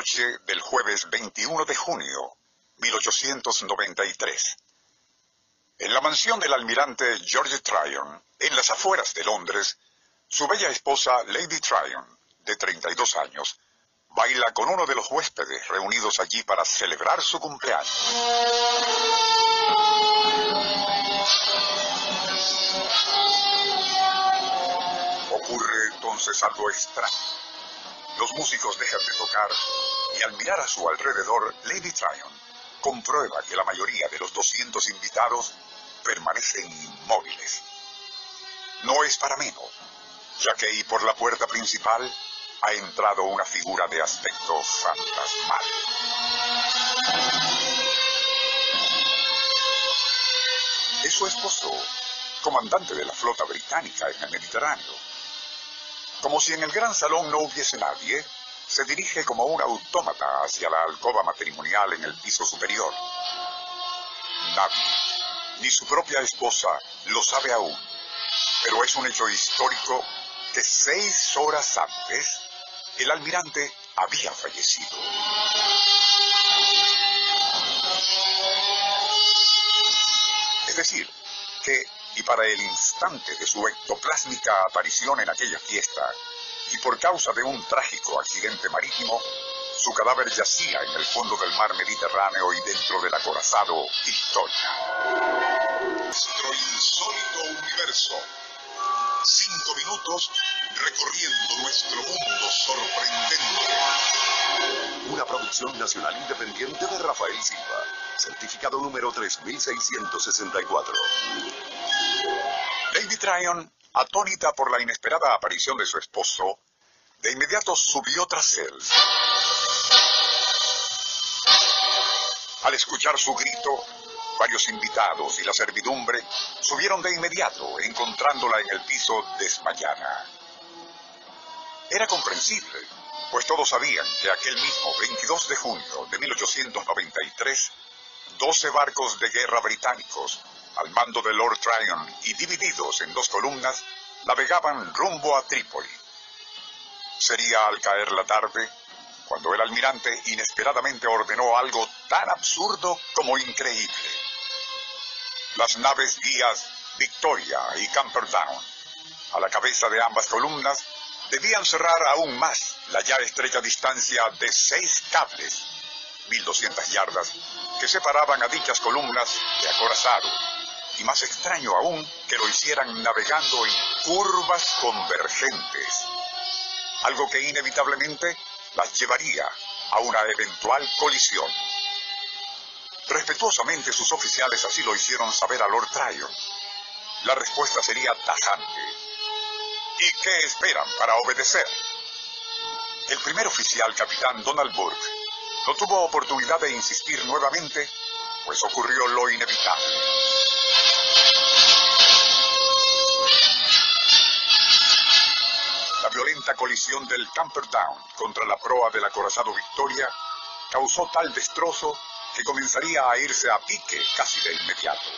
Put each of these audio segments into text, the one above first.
Medianoche del jueves 21 de junio, 1893. En la mansión del almirante George Tryon, en las afueras de Londres, su bella esposa Lady Tryon, de 32 años, baila con uno de los huéspedes reunidos allí para celebrar su cumpleaños. Ocurre entonces algo extraño. Los músicos dejan de tocar y al mirar a su alrededor, Lady Tryon comprueba que la mayoría de los 200 invitados permanecen inmóviles. No es para menos, ya que ahí por la puerta principal ha entrado una figura de aspecto fantasmal. Es su esposo, comandante de la flota británica en el Mediterráneo. Como si en el gran salón no hubiese nadie, se dirige como un autómata hacia la alcoba matrimonial en el piso superior. Nadie ni su propia esposa lo sabe aún, pero es un hecho histórico que seis horas antes el almirante había fallecido. Para el instante de su ectoplásmica aparición en aquella fiesta, y por causa de un trágico accidente marítimo, su cadáver yacía en el fondo del mar Mediterráneo y dentro del acorazado Victoria. Nuestro insólito universo. Cinco minutos recorriendo nuestro mundo sorprendente. Una producción nacional independiente de Rafael Silva. Certificado número 3664. Lady Tryon, atónita por la inesperada aparición de su esposo, de inmediato subió tras él. Al escuchar su grito, varios invitados y la servidumbre subieron de inmediato, encontrándola en el piso desmayada. Era comprensible, pues todos sabían que aquel mismo 22 de junio de 1893, 12 barcos de guerra británicos, al mando de Lord Tryon y divididos en dos columnas, navegaban rumbo a Trípoli. Sería al caer la tarde cuando el almirante inesperadamente ordenó algo tan absurdo como increíble. Las naves guías Victoria y Camperdown, a la cabeza de ambas columnas, debían cerrar aún más la ya estrecha distancia de seis cables, 1200 yardas, que separaban a dichas columnas de acorazado, y más extraño aún que lo hicieran navegando en curvas convergentes, algo que inevitablemente las llevaría a una eventual colisión. Respetuosamente sus oficiales así lo hicieron saber a Lord Tryon. La respuesta sería tajante. ¿Y qué esperan para obedecer? El primer oficial, capitán Donald Burke, no tuvo oportunidad de insistir nuevamente, pues ocurrió lo inevitable. La violenta colisión del Camperdown contra la proa del acorazado Victoria causó tal destrozo que comenzaría a irse a pique casi de inmediato.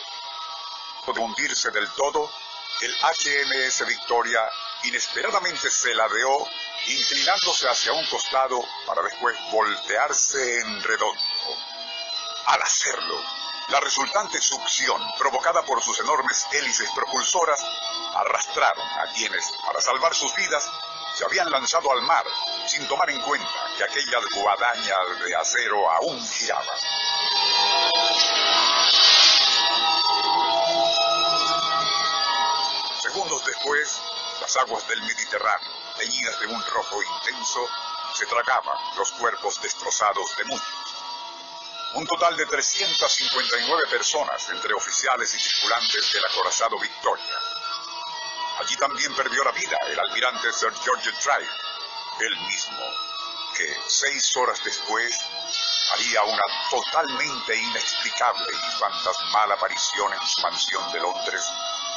De hundirse del todo, el HMS Victoria inesperadamente se ladeó, inclinándose hacia un costado para después voltearse en redondo. Al hacerlo, la resultante succión provocada por sus enormes hélices propulsoras arrastraron a quienes, para salvar sus vidas, se habían lanzado al mar sin tomar en cuenta que aquellas guadañas de acero aún giraban. Segundos después, las aguas del Mediterráneo, teñidas de un rojo intenso, se tragaban los cuerpos destrozados de muchos. Un total de 359 personas, entre oficiales y tripulantes del acorazado Victoria. Allí también perdió la vida el almirante Sir George Tryon, él mismo, que seis horas después haría una totalmente inexplicable y fantasmal aparición en su mansión de Londres,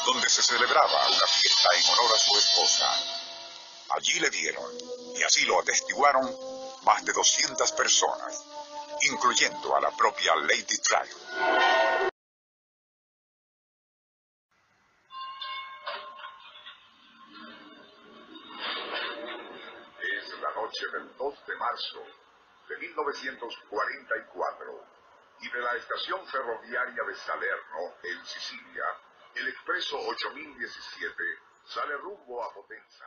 donde se celebraba una fiesta en honor a su esposa. Allí le dieron, y así lo atestiguaron, más de 200 personas, incluyendo a la propia Lady Tryon. Es la noche del 2 de marzo de 1944 y de la estación ferroviaria de Salerno, en Sicilia, el expreso 8017 sale rumbo a Potenza.